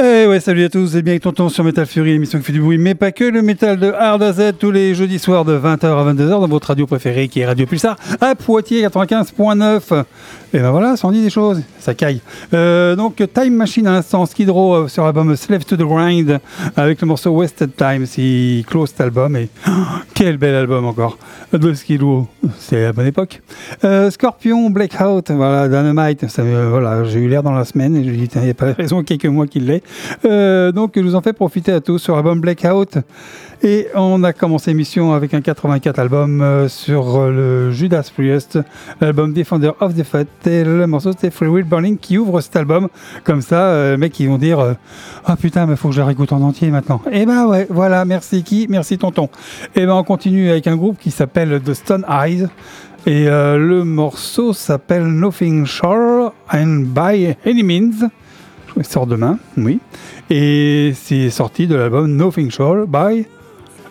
Eh ouais, salut à tous, c'est bien avec Tonton sur Metal Fury, émission qui fait du bruit, mais pas que, le métal de Hard tous les jeudis soirs de 20h à 22h dans votre radio préférée qui est Radio Pulsar à Poitiers 95.9. Et ben voilà, ça en dit des choses, ça caille. Euh, donc Time Machine à l'instant, Skid Row euh, sur l'album Slave to the Grind avec le morceau Wasted Time, il close cet album et quel bel album encore de Skid Row, c'est la bonne époque. Euh, Scorpion, Blackout, voilà, Dynamite, voilà, j'ai eu l'air dans la semaine et je dit, il n'y a pas de raison quelques mois qu'il l'ait. Euh, donc je vous en fais profiter à tous sur l'album Blackout. Et on a commencé l'émission avec un 84 album euh, sur euh, le Judas Priest, l'album Defender of the Fat, et le morceau c'était Free Will Burning qui ouvre cet album. Comme ça, euh, mecs ils vont dire Ah putain, mais faut que je la réécoute en entier maintenant. Et ben ouais, voilà, merci qui Merci tonton. Et ben on continue avec un groupe qui s'appelle The Stone Eyes. Et le morceau s'appelle Nothing Shore and By Any Means. Il sort demain, oui. Et c'est sorti de l'album Nothing Shore by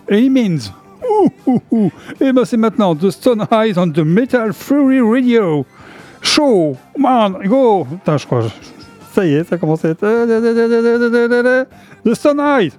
Any Means. Ouh, ouh, ouh. Et ben c'est maintenant The Stone Eyes on the Metal Fury Radio. Show, man, go. Putain, je crois. Ça y est, ça commence à être. The Stone Eyes.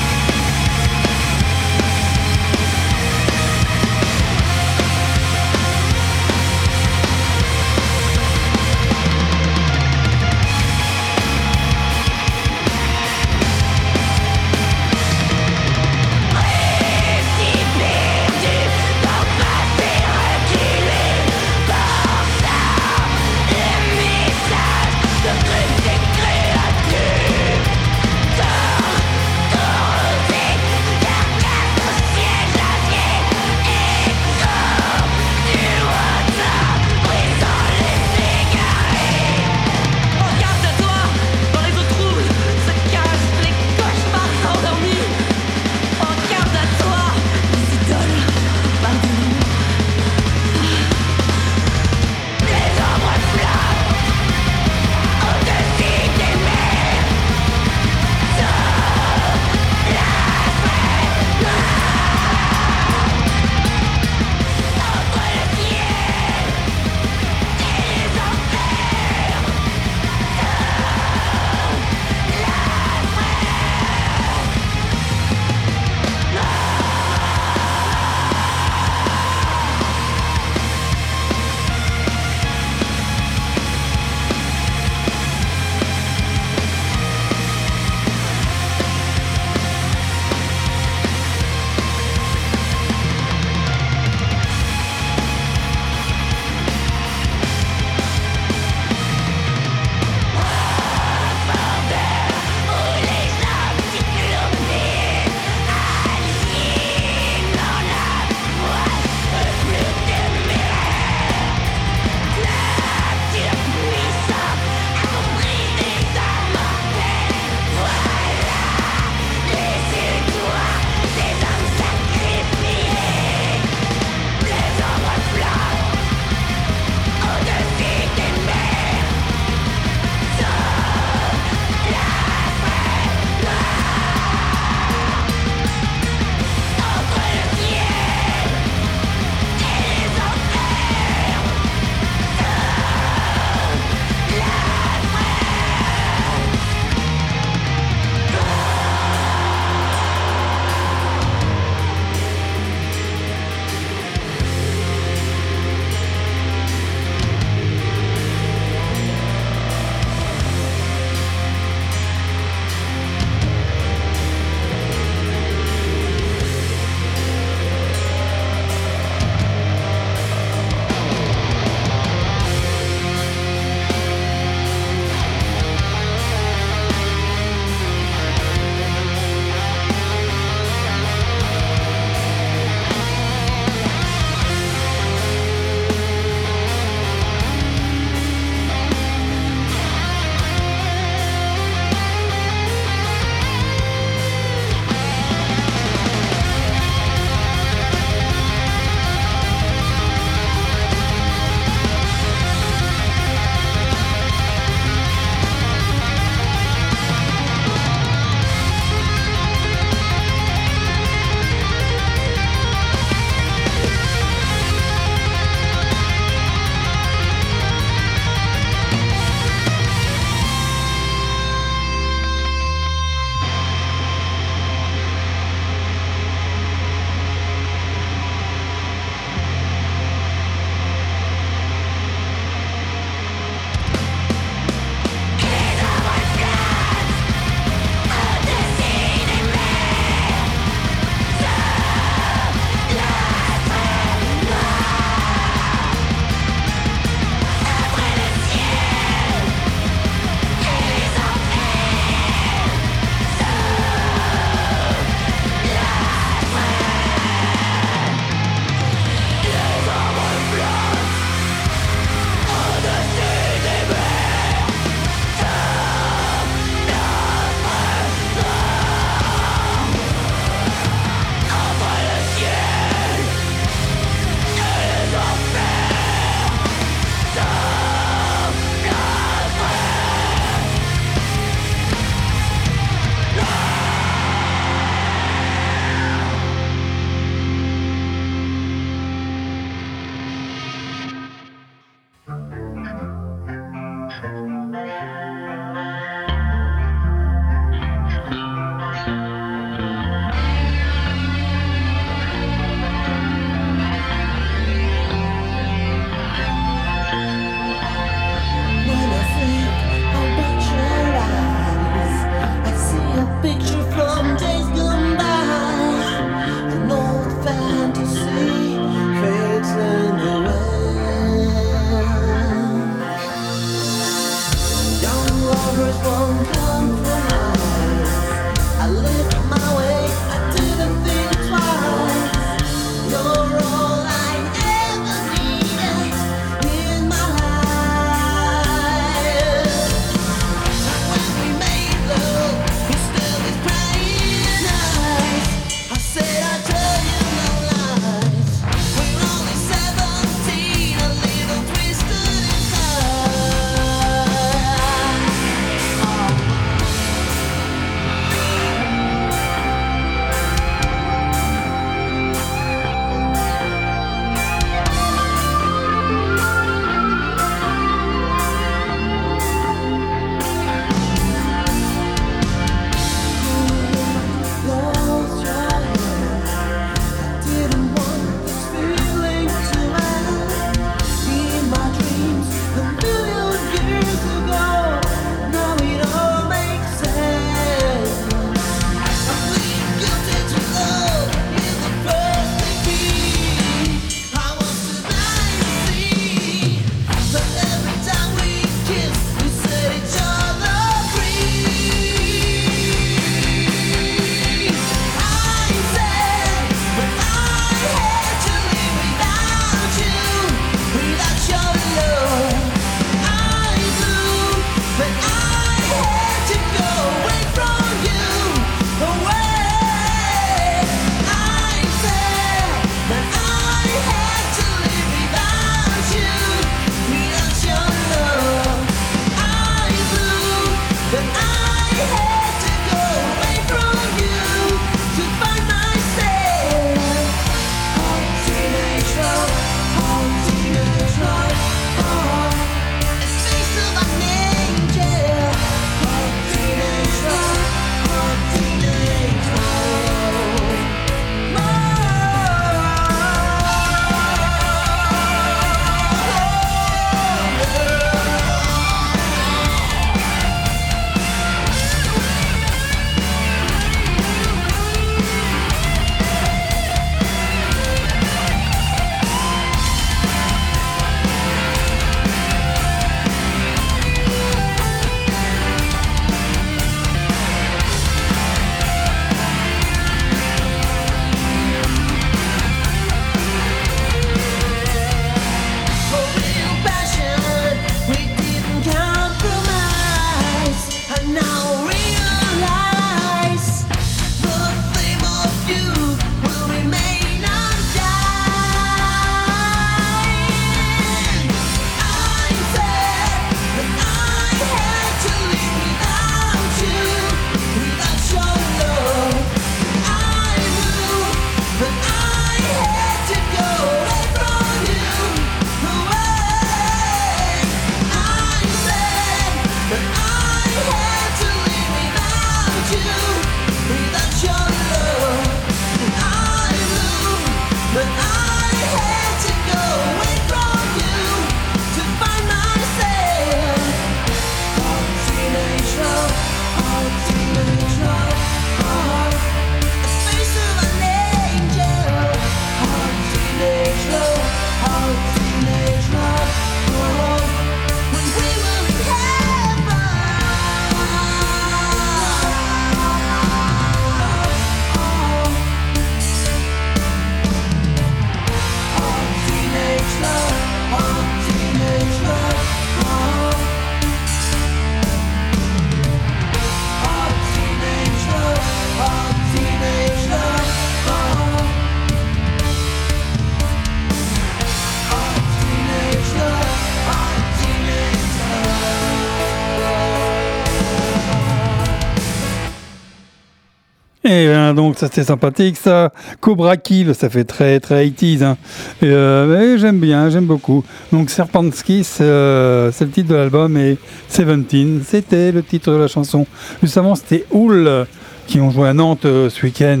Ben, donc ça c'était sympathique ça. Cobra Kill, ça fait très très 80s. Hein. Euh, j'aime bien, j'aime beaucoup. Donc Serpentski, c'est euh, c'est le titre de l'album et Seventeen, c'était le titre de la chanson. Juste avant c'était Houl qui ont joué à Nantes euh, ce week-end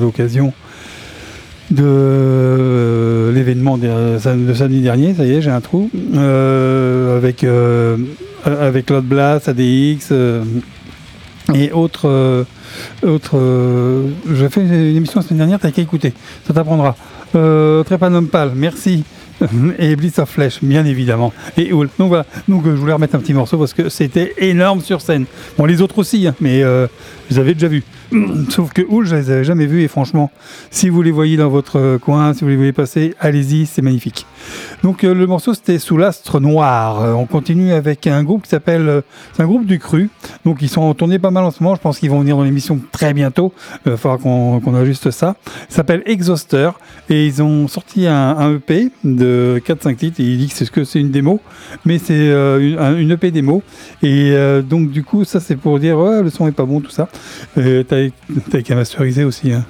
l'occasion de l'événement de, de samedi dernier, ça y est, j'ai un trou, avec, avec Claude Blas, ADX et autres. euh, autres euh, je fais une émission la semaine dernière, t'as qu'à écouter, ça t'apprendra. Euh, Trépanum Pâle, merci. Et Blitz of Flesh, bien évidemment. Et Houl. Donc voilà, donc euh, je voulais remettre un petit morceau parce que c'était énorme sur scène. Bon, les autres aussi, hein, mais euh, je les avais déjà vus. Sauf que Houl, je les avais jamais vus et franchement, si vous les voyez dans votre euh, coin, si vous les voyez passer, allez-y, c'est magnifique. Donc euh, le morceau c'était Sous l'astre noir. On continue avec un groupe qui s'appelle, c'est un groupe du cru. Donc ils sont en tournée pas mal en ce moment. Je pense qu'ils vont venir dans l'émission très bientôt. Il falloir qu'on ajuste ça. Ça s'appelle Exhauster et ils ont sorti un EP de 4-5 titres. Et il dit que c'est ce que c'est une démo, mais c'est euh, une, un- une EP démo. Et euh, donc du coup ça c'est pour dire le son est pas bon tout ça. Euh, t'as qu'à masteriser aussi. Hein.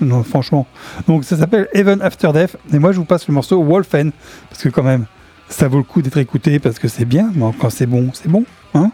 Non, franchement. Donc ça s'appelle Even After Death. Et moi je vous passe le morceau Wolfen. Parce que quand même, ça vaut le coup d'être écouté parce que c'est bien. Mais quand c'est bon, c'est bon. Hein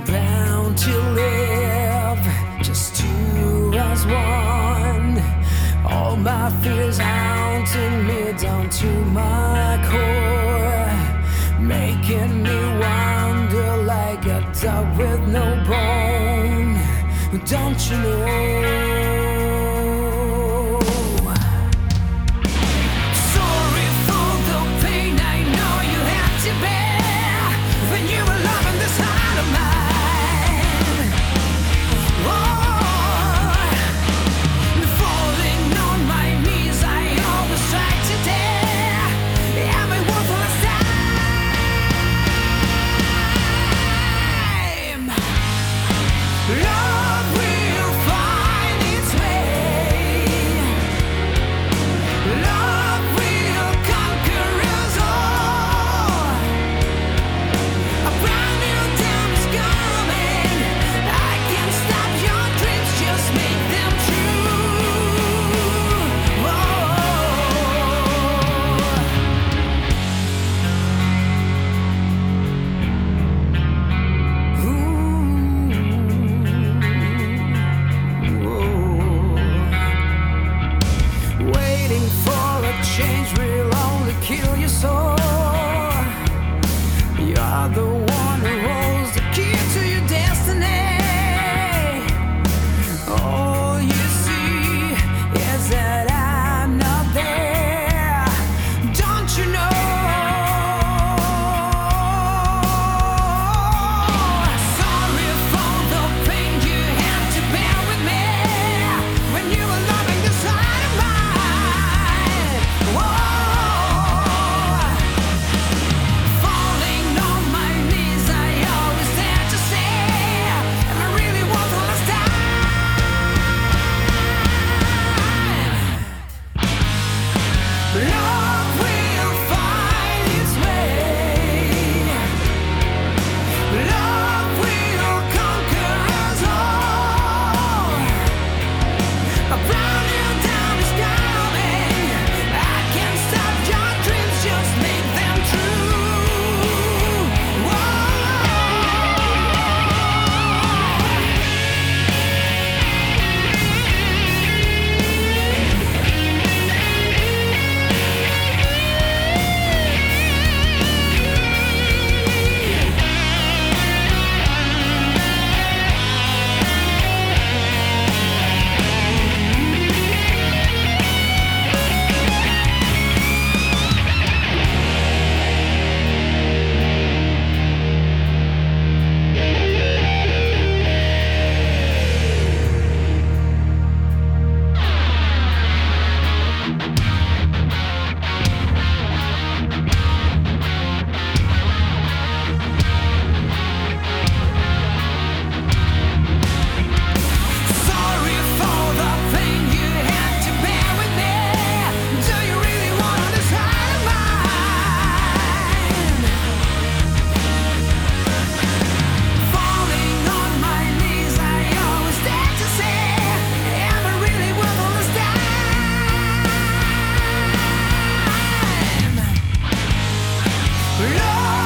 bound to live just two as one. All my fears haunting me down to my core. Making me wonder like a dog with no bone. Don't you know? Lord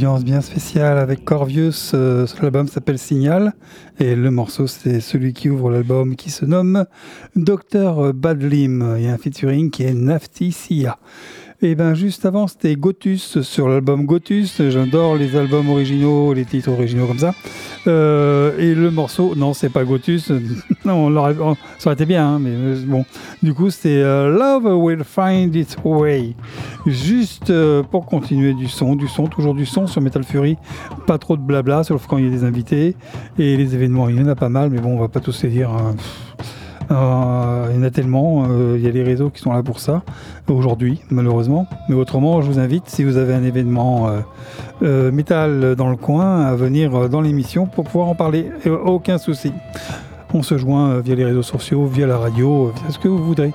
ambiance bien spéciale avec Corvius. euh, l'album s'appelle Signal et le morceau c'est celui qui ouvre l'album qui se nomme Dr Badlim. Il y a un featuring qui est Nafti Sia. Et ben juste avant, c'était Gotus sur l'album Gotus. J'adore les albums originaux, les titres originaux comme ça. Euh, et le morceau, non, c'est pas Gotus. non, ça aurait été bien, hein, mais euh, bon. Du coup, c'était euh, Love Will Find Its Way. Juste euh, pour continuer du son, du son, toujours du son sur Metal Fury. Pas trop de blabla, sauf quand il y a des invités. Et les événements, il y en a pas mal, mais bon, on va pas tous les dire. hein. Euh, il y en a tellement, euh, il y a les réseaux qui sont là pour ça, aujourd'hui, malheureusement. Mais autrement, je vous invite, si vous avez un événement euh, métal dans le coin, à venir dans l'émission pour pouvoir en parler. Aucun souci. On se joint via les réseaux sociaux, via la radio, via ce que vous voudrez.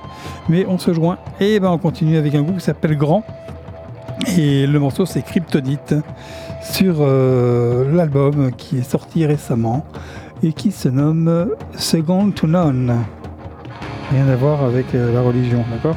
Mais on se joint. Et ben on continue avec un groupe qui s'appelle Grand. Et le morceau c'est Kryptonite sur l'album qui est sorti récemment et qui se nomme Second to None. Rien à voir avec euh, la religion, d'accord?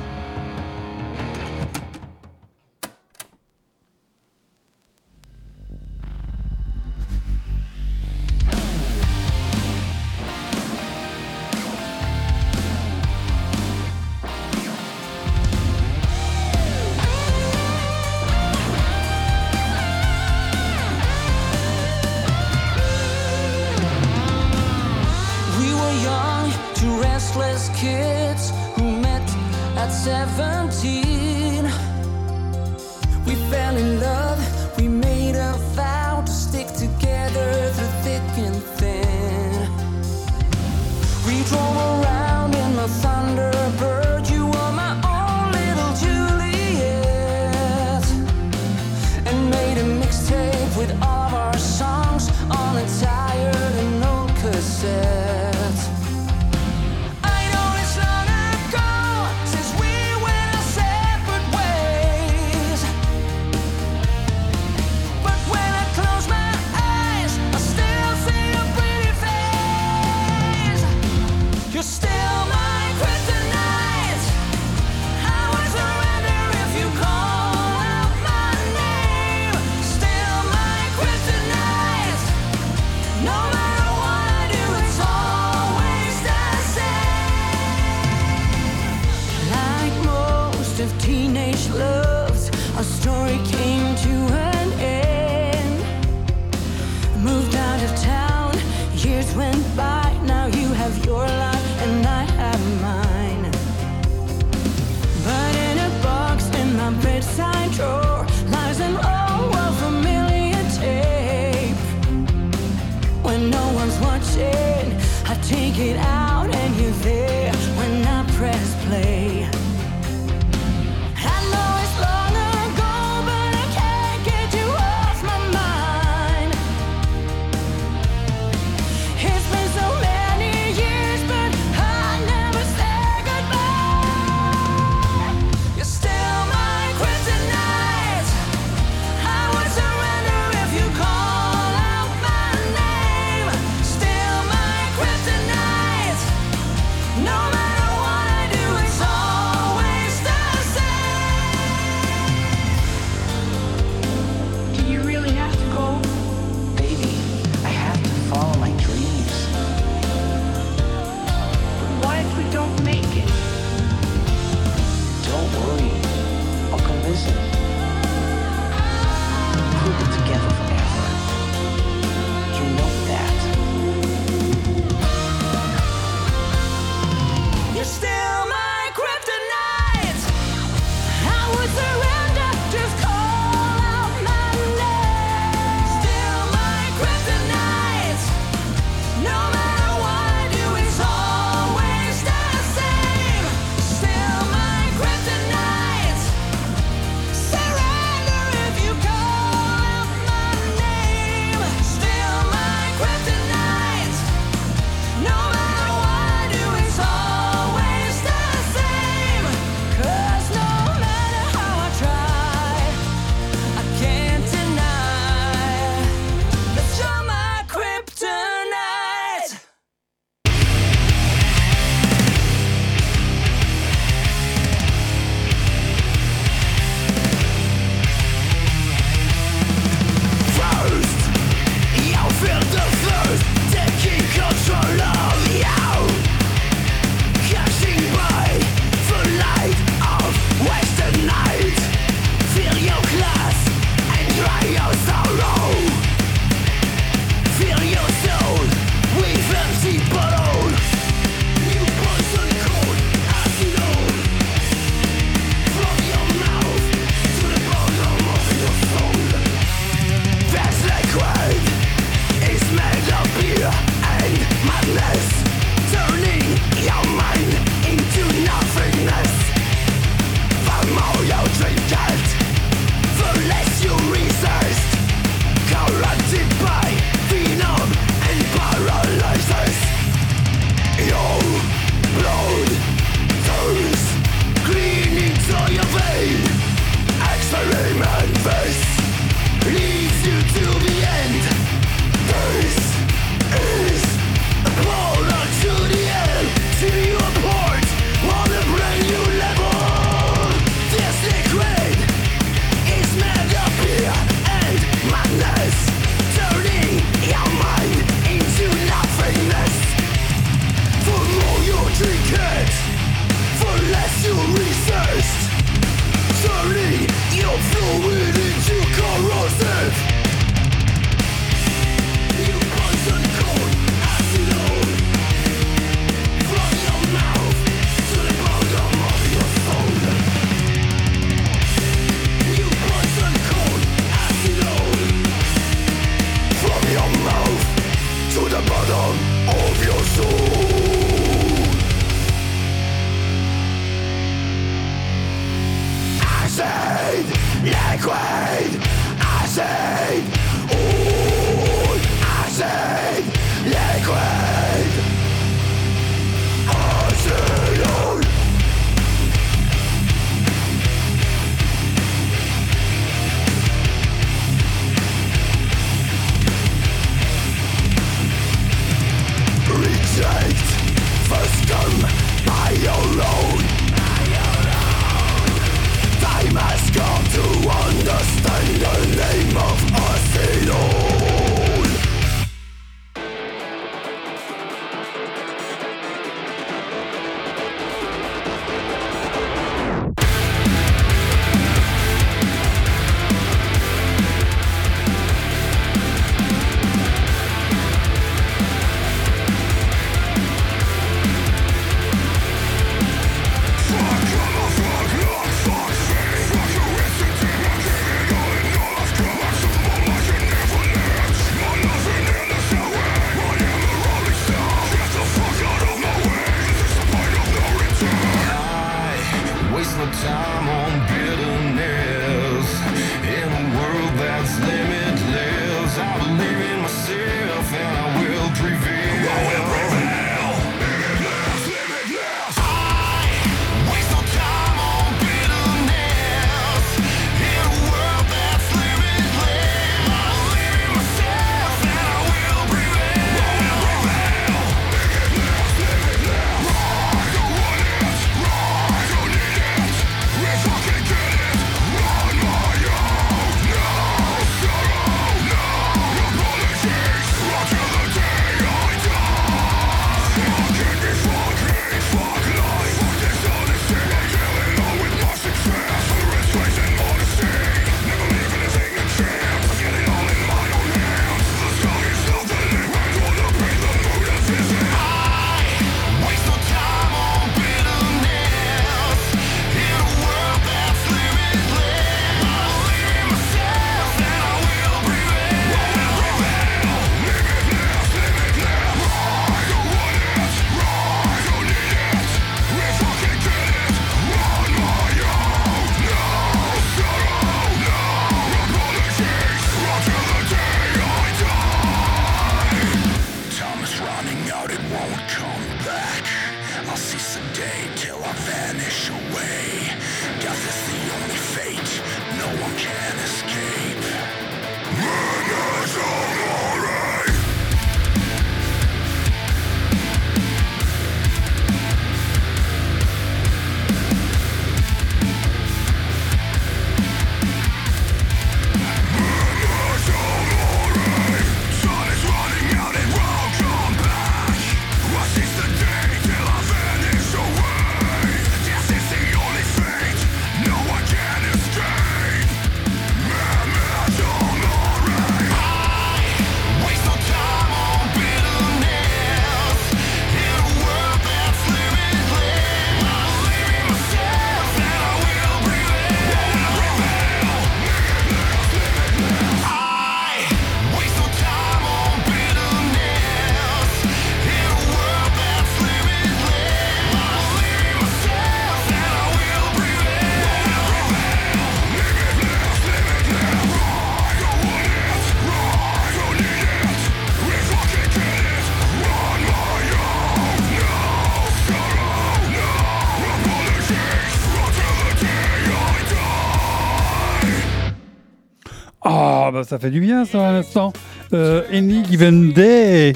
Ça fait du bien ça à l'instant. Euh, Any Given Day.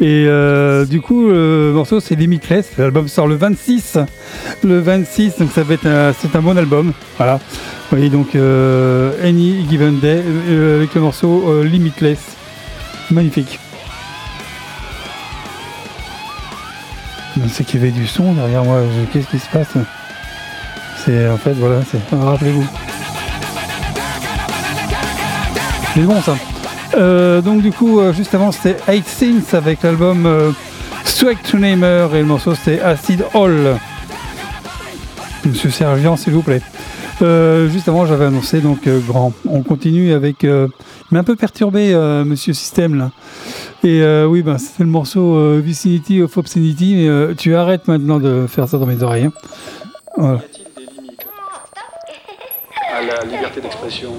Et euh, du coup, le morceau c'est Limitless. L'album sort le 26. Le 26, donc ça va être un, c'est un bon album. Voilà. Voyez donc euh, Any Given Day avec le morceau Limitless. Magnifique. C'est qu'il y avait du son derrière moi. Qu'est-ce qui se passe? C'est en fait voilà, c'est rappelez-vous. C'est bon ça. Euh, donc du coup, euh, juste avant c'était Eight Sins avec l'album euh, Swag to Namer et le morceau c'était Acid Hall. Monsieur Servian, s'il vous plaît. Euh, juste avant, j'avais annoncé donc euh, grand. On continue avec. Euh, il m'a un peu perturbé, euh, Monsieur Système là. Et euh, oui, ben c'était le morceau euh, Vicinity of Obscenity, mais euh, tu arrêtes maintenant de faire ça dans mes oreilles. hein. Voilà. Y a-t-il des limites à la liberté d'expression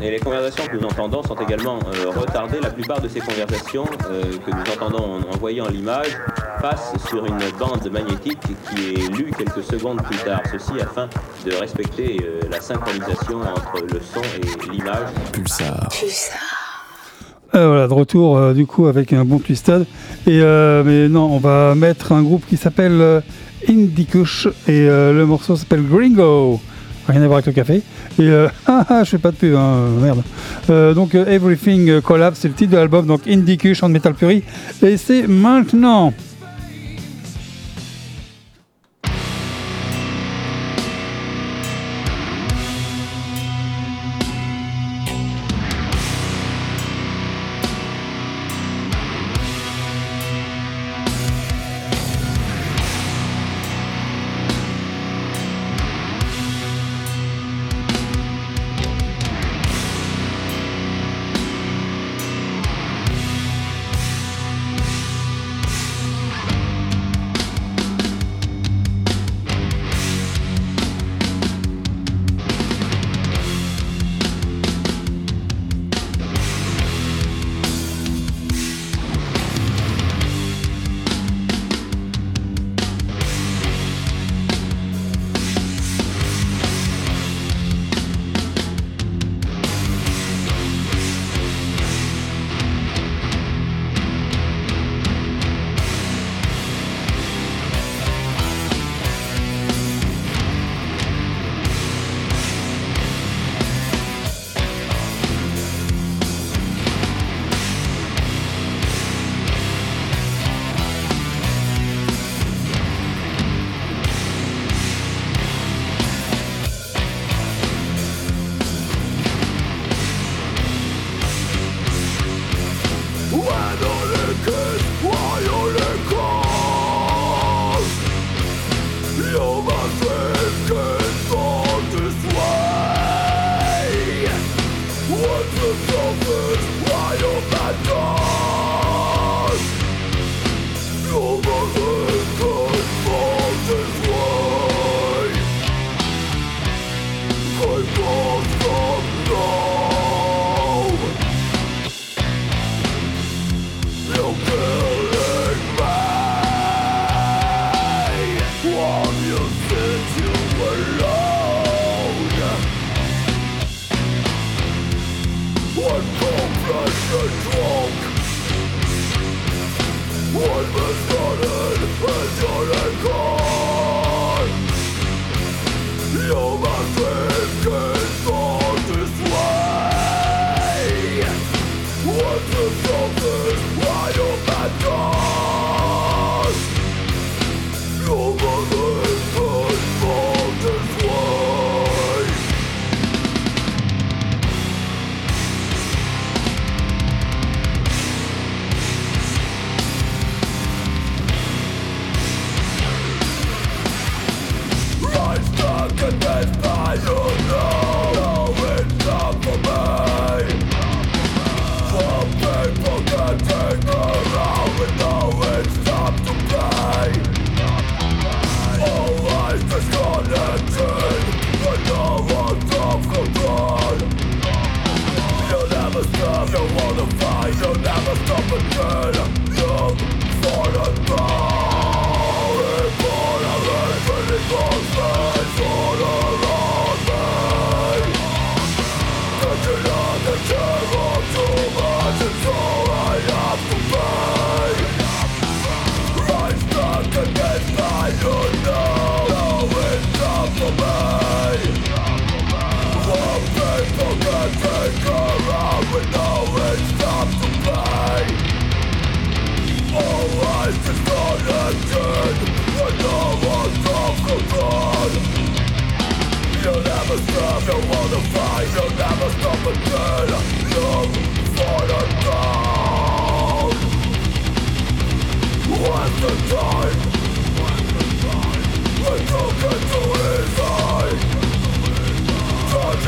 Et les conversations que nous entendons sont également euh, retardées. La plupart de ces conversations euh, que nous entendons en, en voyant l'image passent sur une bande magnétique qui est lue quelques secondes plus tard. Ceci afin de respecter euh, la synchronisation entre le son et l'image. Pulsar. Euh, voilà, de retour euh, du coup avec un bon twisted. Et euh, mais non, on va mettre un groupe qui s'appelle euh, Indie Kush et euh, le morceau s'appelle Gringo. Rien à voir avec le café. Et euh, ah, ah, je fais pas de pub, hein, merde. Euh, donc euh, Everything Collapse, c'est le titre de l'album, donc Indie Kush en Metal Fury. Et c'est maintenant.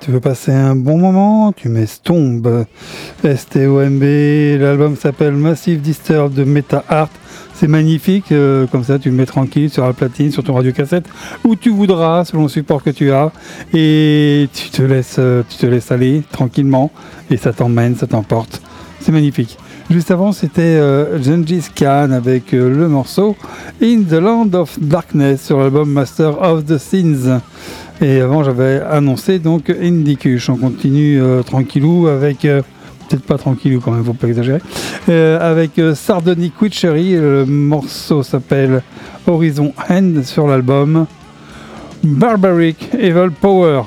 tu veux passer un bon moment, tu mets Stomb, S-T-O-M-B, l'album s'appelle Massive Disturb de Meta Art. C'est magnifique, euh, comme ça tu le mets tranquille sur la platine, sur ton radiocassette, où tu voudras, selon le support que tu as, et tu te laisses, euh, tu te laisses aller tranquillement, et ça t'emmène, ça t'emporte. C'est magnifique. Juste avant, c'était euh, Khan avec euh, le morceau In the Land of Darkness sur l'album Master of the Sins. Et avant, j'avais annoncé donc Indicus. On continue euh, tranquillou avec. euh, Peut-être pas tranquillou quand même, faut pas exagérer. Euh, avec Sardonic Witchery, le morceau s'appelle Horizon End sur l'album Barbaric Evil Power.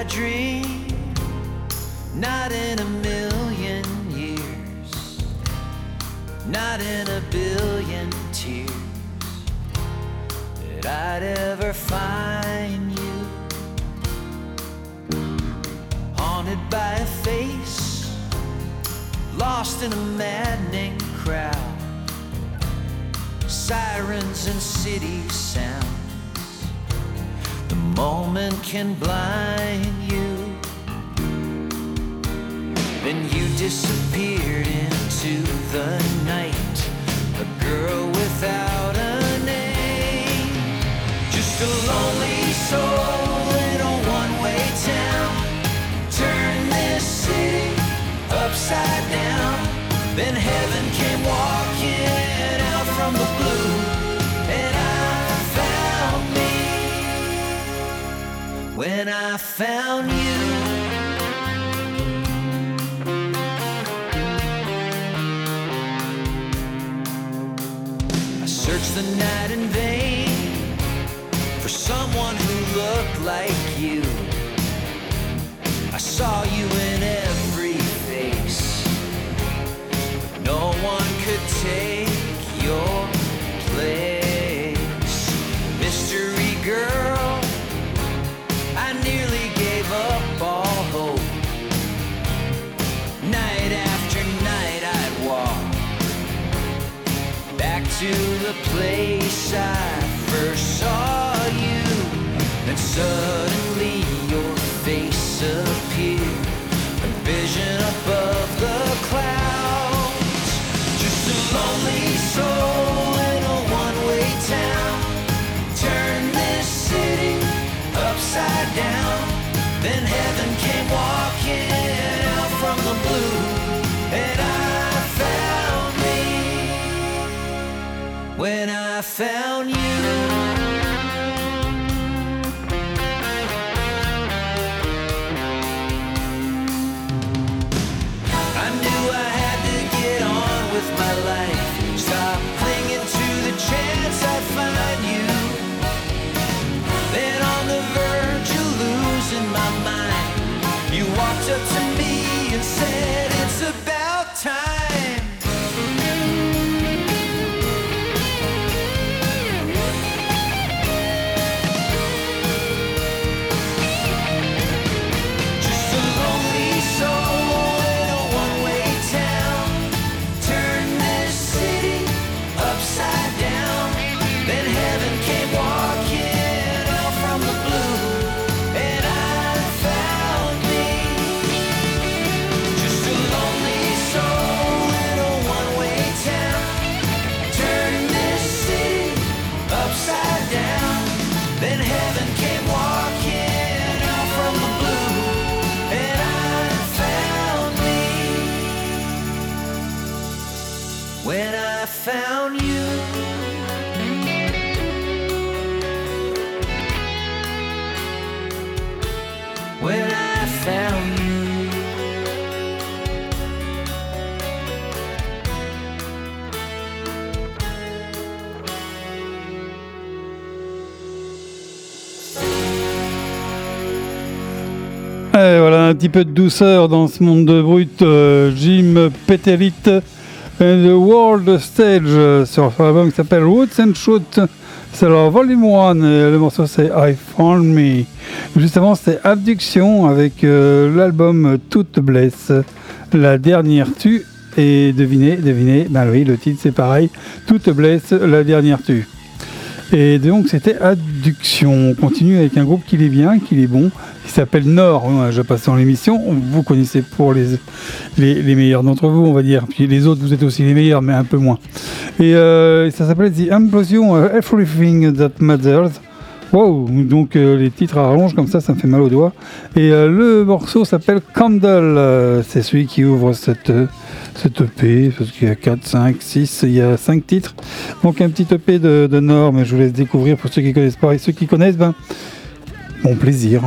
I dream, when I found you. When I found you. Voilà, un petit peu de douceur dans ce monde de brut. euh, Jim Peterit and the World Stage euh, sur son album qui s'appelle Roots and Shoot. C'est leur volume 1 et le morceau c'est I Found Me. Juste avant c'était Abduction avec euh, l'album Toute Blesse, la dernière tue. Et devinez, devinez, ben oui, le titre c'est pareil, Toute Blesse, la dernière tue. Et donc c'était Adduction. On continue avec un groupe qui est bien, qui est bon, qui s'appelle Nord. Hein, Je passe dans l'émission. Vous connaissez pour les, les, meilleurs d'entre vous, on va dire. Puis les autres, vous êtes aussi les meilleurs, mais un peu moins. Et euh, ça s'appelle The Implosion of Everything That Matters. Wow, donc euh, les titres à rallonge comme ça, ça me fait mal aux doigts. Et euh, le morceau s'appelle Candle. euh, c'est celui qui ouvre cette, euh, cette EP, parce qu'il y a 4, 5, 6, il y a 5 titres. Donc un petit EP de, de Nord, mais je vous laisse découvrir pour ceux qui connaissent pas. Et ceux qui connaissent, ben, bon plaisir.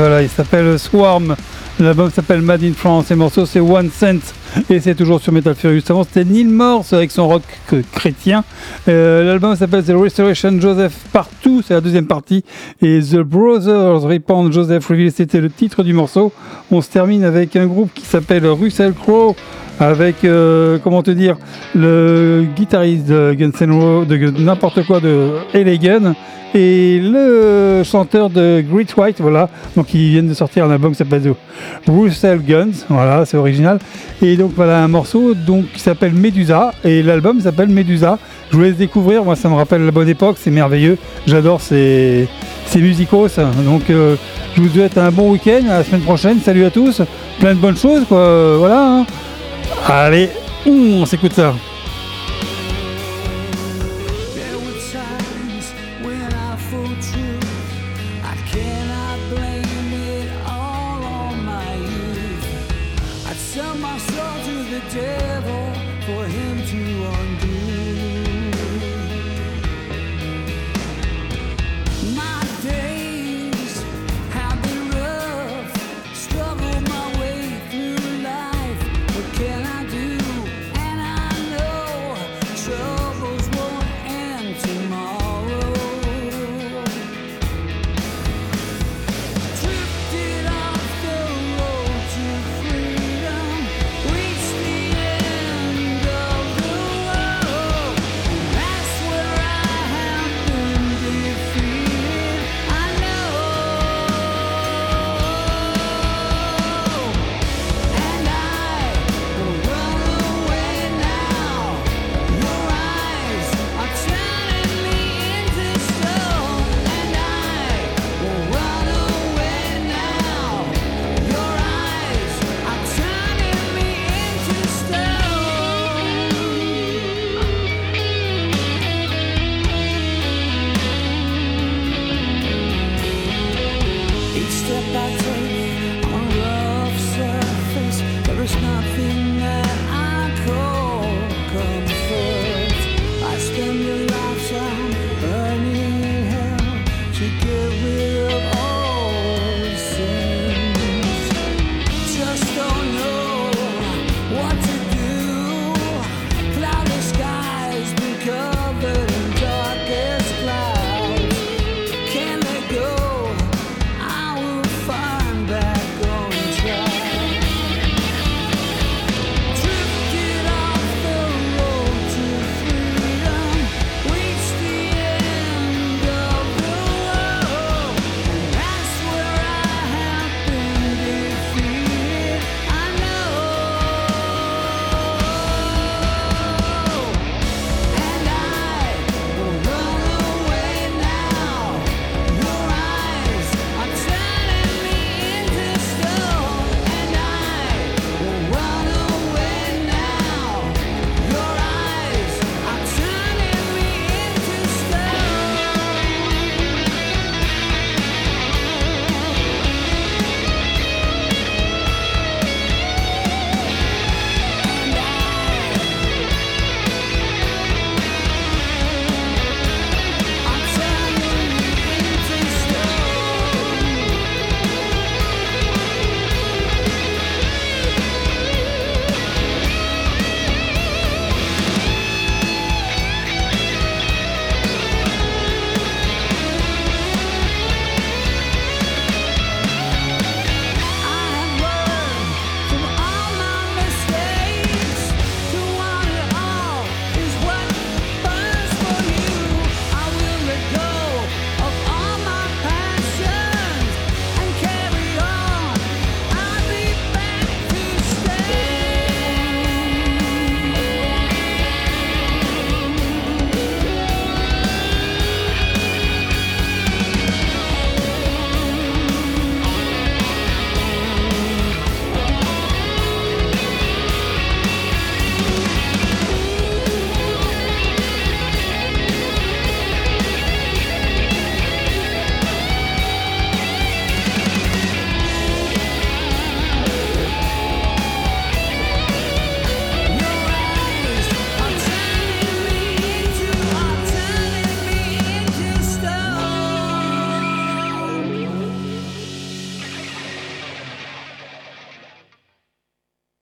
Voilà, il s'appelle Swarm. L'album s'appelle Mad in France et le morceau c'est One Cent. Et c'est toujours sur Metal Fury. Juste avant, c'était Neil Morse avec son rock euh, chrétien. Euh, L'album s'appelle The Restoration Joseph Partout, c'est la deuxième partie. Et The Brothers Repent Joseph Reveal, c'était le titre du morceau. On se termine avec un groupe qui s'appelle Russell Crowe avec, euh, comment te dire, le guitariste de Guns de n'importe quoi, de Elegant, et le chanteur de Great White, voilà, donc ils viennent de sortir un album qui s'appelle The Russell Guns, voilà, c'est original, et donc voilà un morceau donc, qui s'appelle Medusa, et l'album s'appelle Medusa, je vous laisse découvrir, moi ça me rappelle la bonne époque, c'est merveilleux, j'adore ces, ces musicos, donc euh, je vous souhaite un bon week-end, à la semaine prochaine, salut à tous, plein de bonnes choses, quoi, voilà, hein. Allez, on s'écoute ça.